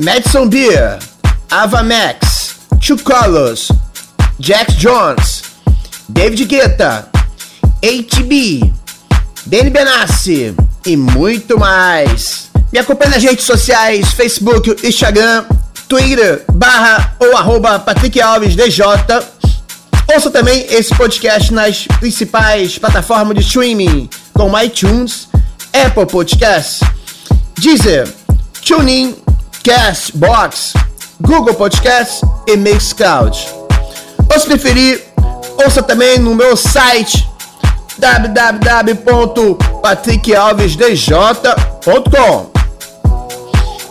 Madison Beer, Ava Max, Colors, Jax Jones, David Guetta, ATB, Benny Benassi e muito mais. Me acompanhe nas redes sociais, Facebook, Instagram, Twitter, barra ou arroba Patrick Alves DJ. Ouça também esse podcast nas principais plataformas de streaming, como iTunes, Apple Podcasts, Deezer, TuneIn, Castbox, Google Podcasts e Mixcloud. Ou se preferir, ouça também no meu site www.patrickalvesdj.com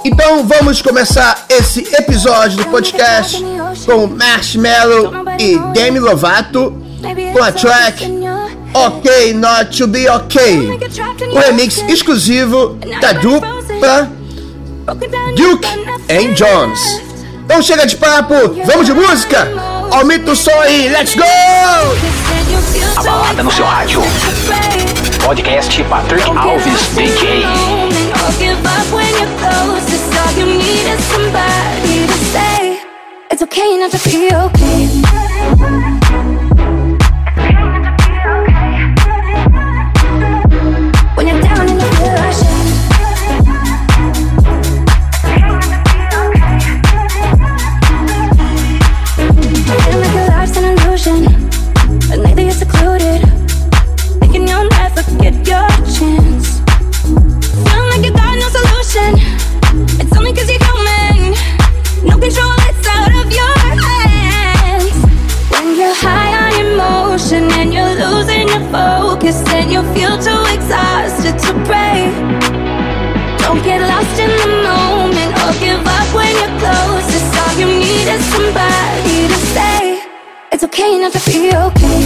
Então vamos começar esse episódio do podcast com Marshmello e Demi Lovato com a track Ok Not To Be Ok, o remix exclusivo da dupla Duke and Jones. Então chega de papo, vamos de música? Aumenta o som aí, let's go! A balada no seu rádio. Podcast Patrick Alves DJ. It's okay not to be okay. You need is somebody to say it's okay not to be okay.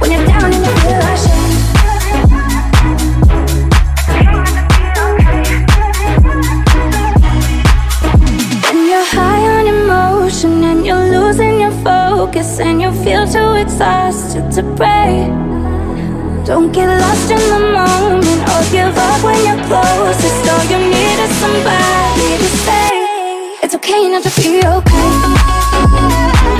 When you're down and you feel ashamed. When you're high on emotion and you're losing your focus and you feel too exhausted to pray. Don't get lost in the moment give up when you're closest. All you need is somebody to say it's okay not to be okay.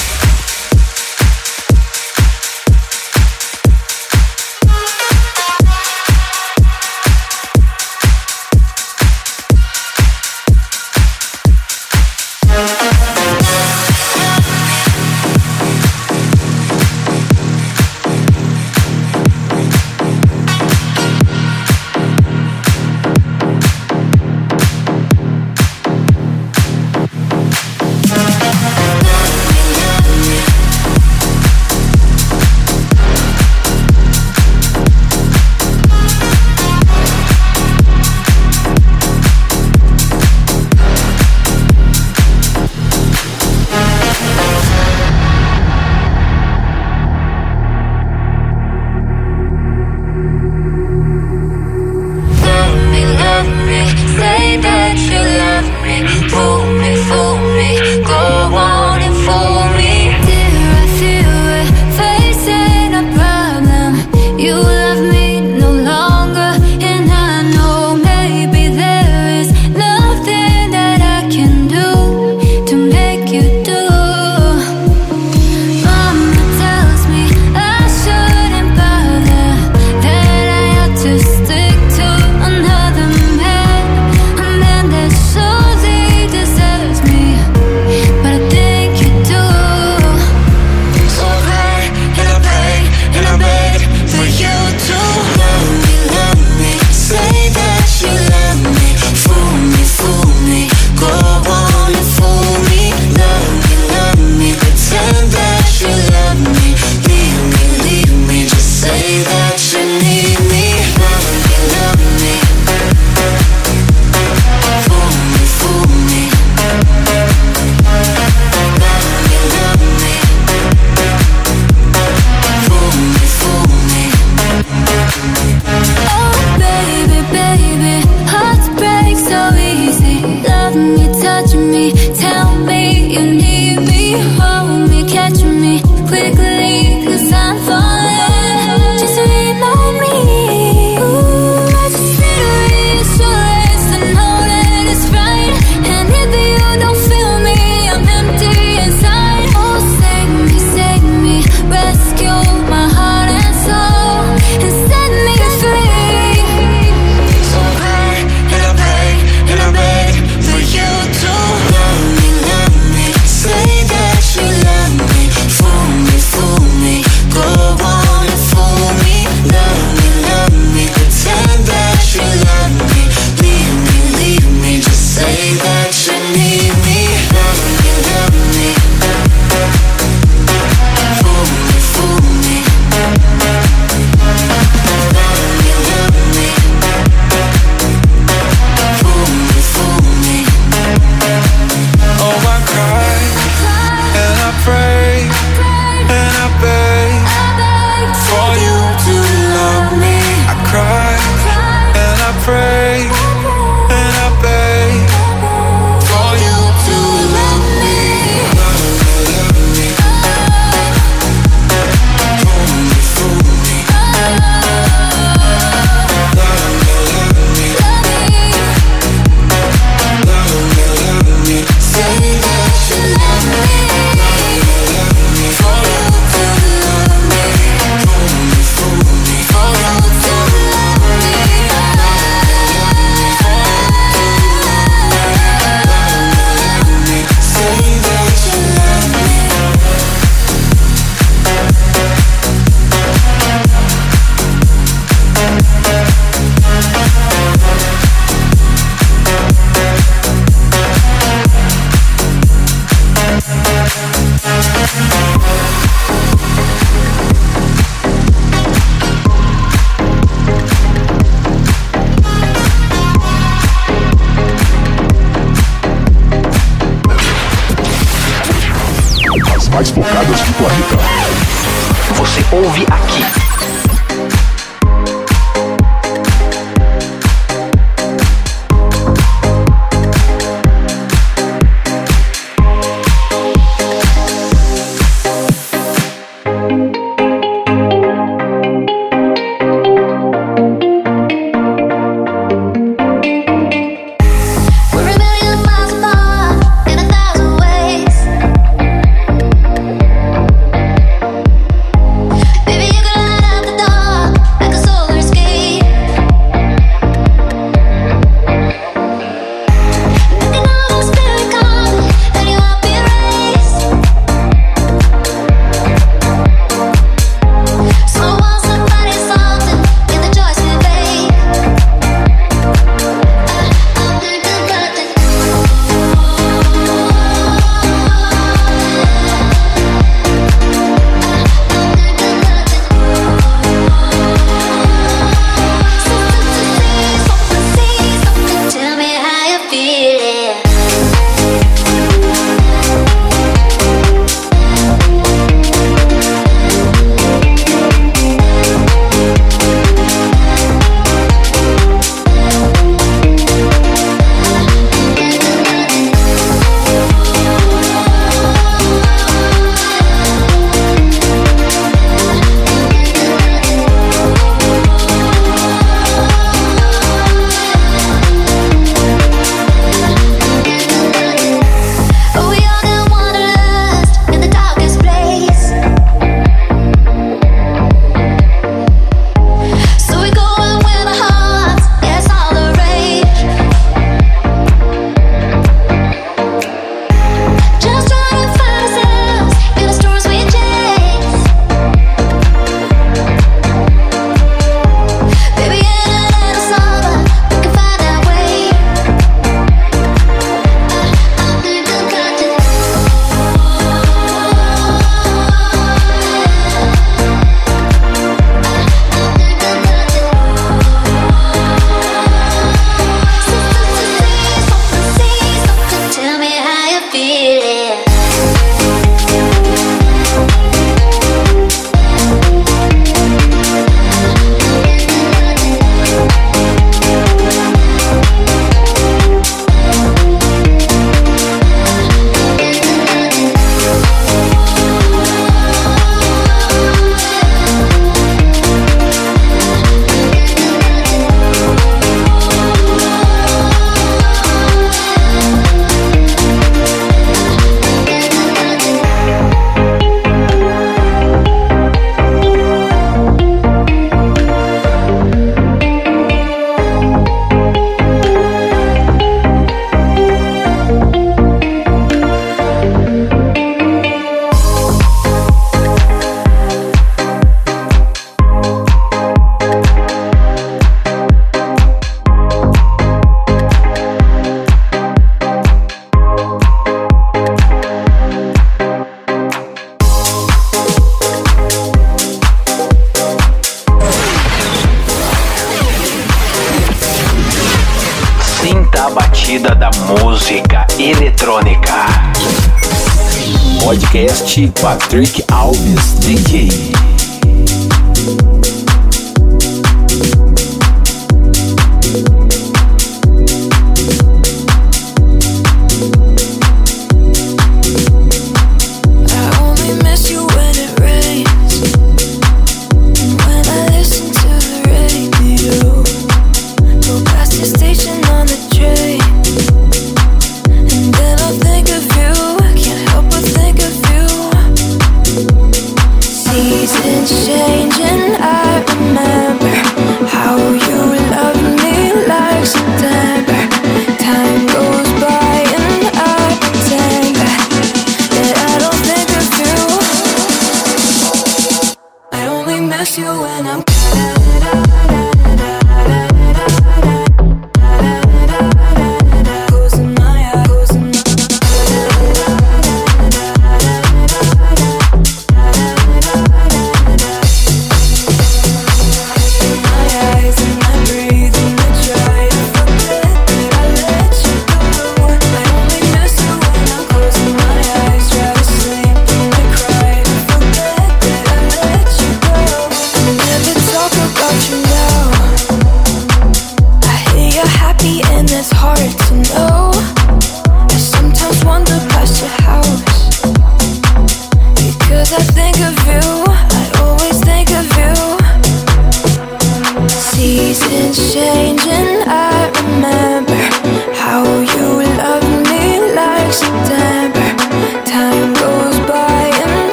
Patrick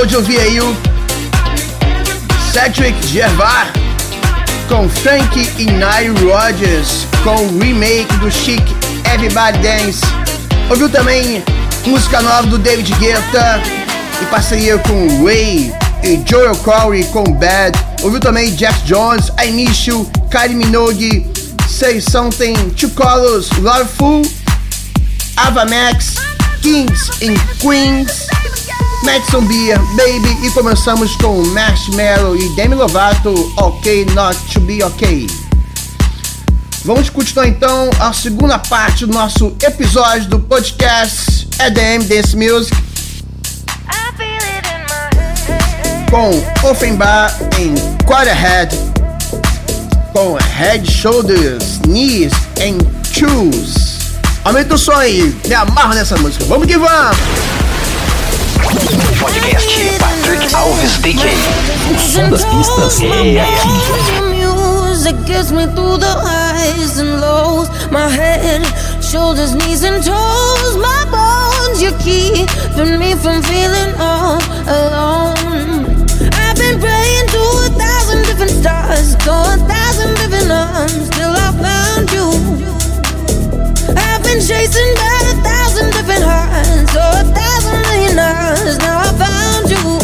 Acabou de ouvir aí o Cedric Gervais com Frank e Nile Rodgers com o remake do chic Everybody Dance. Ouviu também música nova do David Guetta em parceria com Ray e Joel Corey com Bad. Ouviu também Jack Jones, I Miss You, Kylie Minogue, Say Something, Two Colors, Loveful, Ava Max, Kings and Queens, Madison Beer, Baby e começamos com Marshmallow e Demi Lovato, Ok Not To Be Ok. Vamos continuar então a segunda parte do nosso episódio do podcast EDM Dance Music com Offenbach em Quarterhead com Head, Shoulders, Knees and Shoes. Aumenta o som aí, me amarro nessa música. Vamos que vamos! Podcast Patrick Alves DJ. O som das pistas é aqui. music gets me through the highs and lows. My head, shoulders, knees, and toes. My bones, you keeping me from feeling all alone. I've been praying to a thousand different stars, to a thousand different arms, till I found you. I've been chasing by a thousand different hearts, a thousand hours. Now I found you.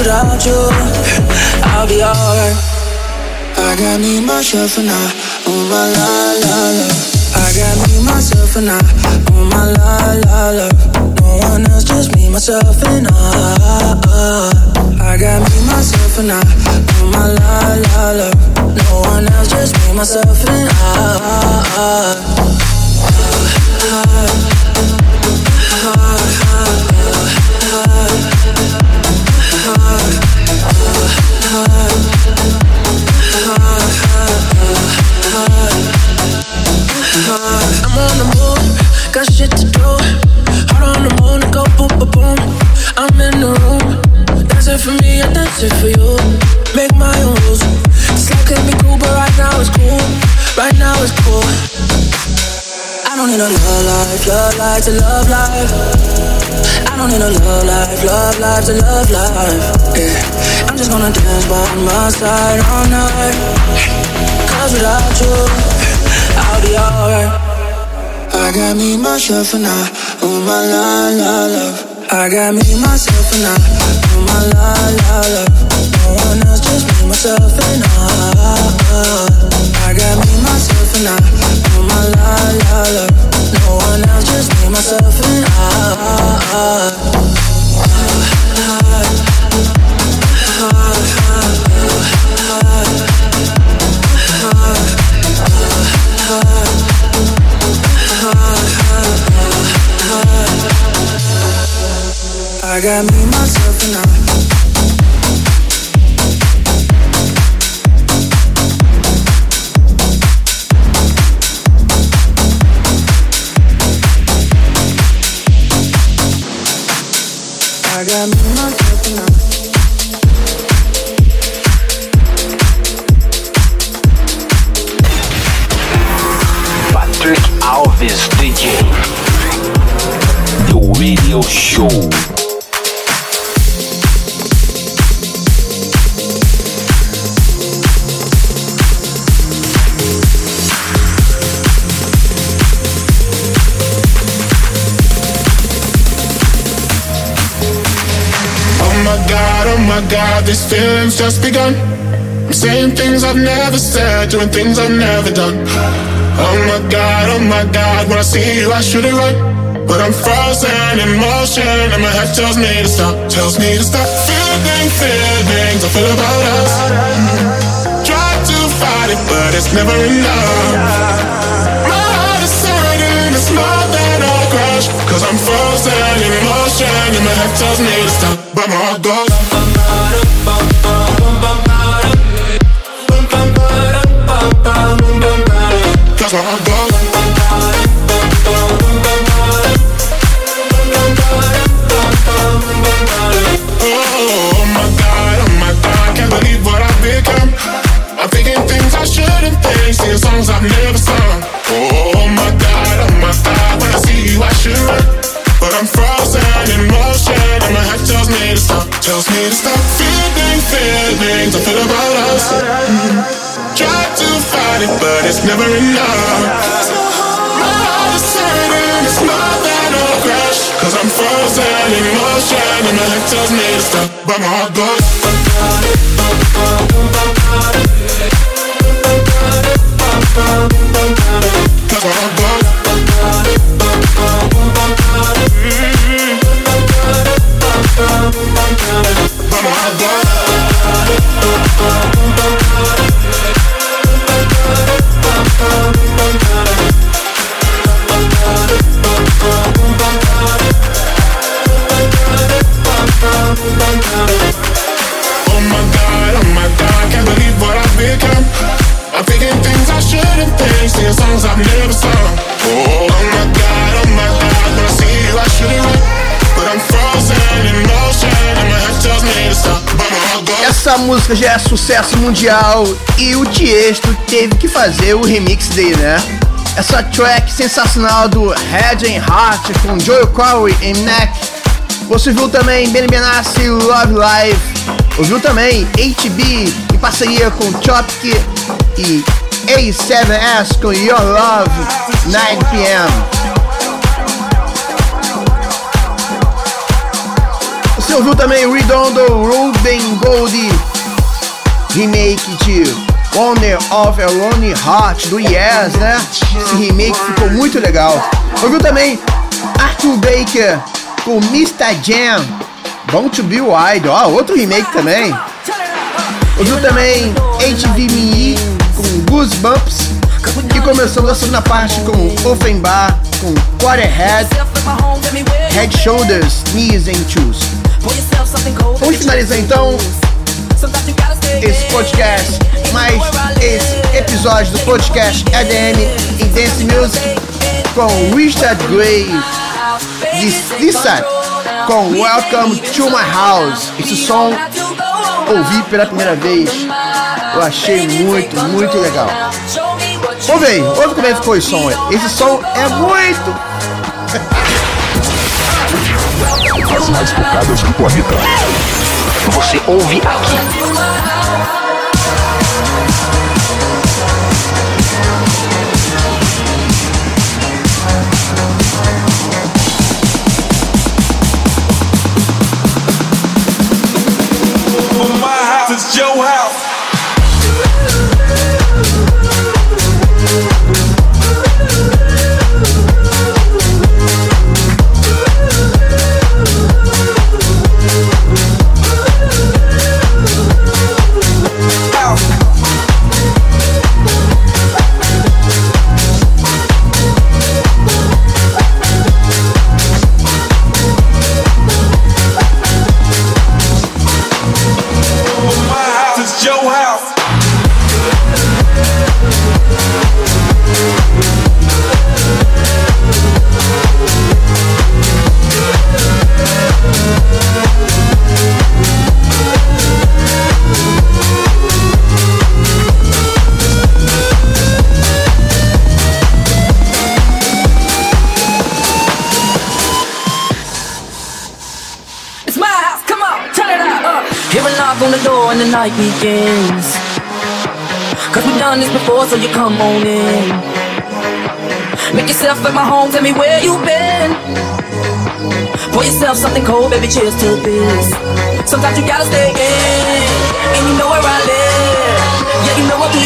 Without you, I'll be alright. I got me, myself, and I. Oh my la la la. I got me, myself, and I. Oh my la la la. No one else, just me, myself, and I. I got me, myself, and I. Oh my la la la. No one else, just me, myself, and room, dancing for me, I right now it's cool. Don't need a love life, love life to love life. I don't need a love life, love life to love life. Yeah, I'm just gonna dance by my side all night. Cause without you, I'll be alright. I got me, myself, and I. Oh my la la love. I got me, myself, and I. Oh my la la love. No one else, just me, myself, and I. I got me, myself, and I. La la love. No one else, just me, myself, and I got me, myself, and I. Patrick Alves DJ. The Radio Show. Feelings just begun. I'm saying things I've never said, doing things I've never done. Oh my god, oh my god, when I see you, I should have run. But I'm frozen in motion, and my head tells me to stop, tells me to stop. Feeling feelings I feel about us. Try to fight it, but it's never enough. My heart is hurting, it's more than a crush. Cause I'm frozen in motion, and my head tells me to stop, but my heart goes. Tells me to stop, tells me to stop. Feeling feelings I feel about us. Try to fight it, but it's never enough. My heart is hurting, it's more than a crash. Cause I'm frozen in motion, and my head tells me to stop, but my heart goes. Cause my Essa música já é sucesso mundial e o Tiesto teve que fazer o remix dele, né? Essa track sensacional do Head and Heart com Joel Corey e Neck. Você viu também Benny Benassi Love Live. Ouviu também HB em parceria com Chopki e A7S com Your Love 9pm. Você ouviu também Redondo Ruben Gold remake de Owner of a Lonely Heart do Yes, né? Esse remake ficou muito legal. Ouviu também Arthur Baker com Mr. Jam, Bom to Be Wide, ó, outro remake também. Ouviu também HVME com Goosebumps e começando a segunda parte com Offenbar com Quarterhead, Head Shoulders, Knees and Shoes. Vamos finalizar então esse podcast, mais esse episódio do podcast EDM e Dance Music com Richard Gray Lisa com Welcome to My House. Esse som ouvi pela primeira vez, eu achei muito, muito legal. Ouve aí, ouve como é que ficou esse som. Esse som é muito as mais tocadas do planeta. Você ouve aqui. Night begins. Cause we've done this before, so you come on in. Make yourself at my home, tell me where you've been. Pour yourself something cold, baby, cheers to this. Sometimes you gotta stay in, and you know where I live. Yeah, you know what we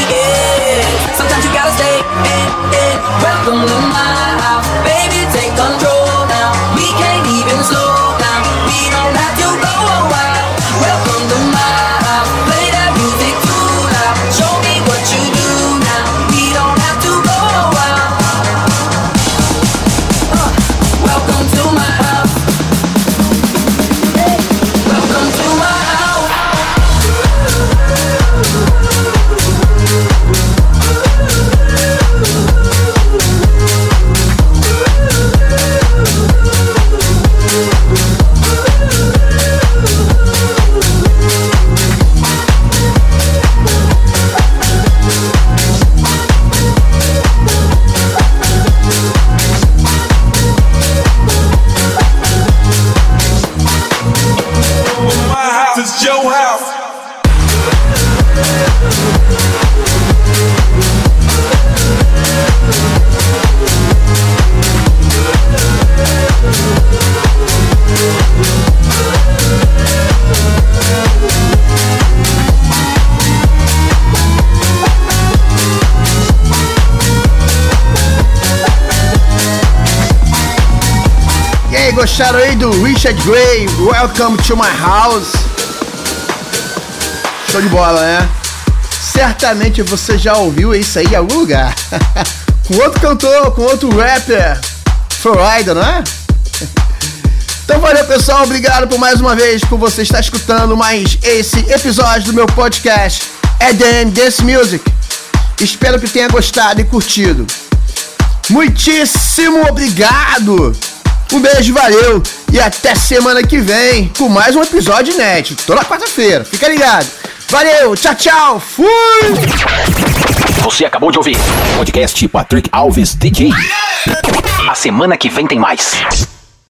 Gostaram aí do Richard Gray? Welcome to my house. Show de bola, né? Certamente você já ouviu isso aí em algum lugar. com outro cantor, com outro rapper. Florida, não é? Então valeu pessoal, obrigado por mais uma vez por você estar escutando mais esse episódio do meu podcast EDM Dance Music. Espero que tenha gostado e curtido. Muitíssimo obrigado! Um beijo, valeu! E até semana que vem com mais um episódio inédito, toda quarta-feira. Fica ligado. Valeu, tchau, tchau. Fui! Você acabou de ouvir podcast Patrick Alves DJ. A semana que vem tem mais.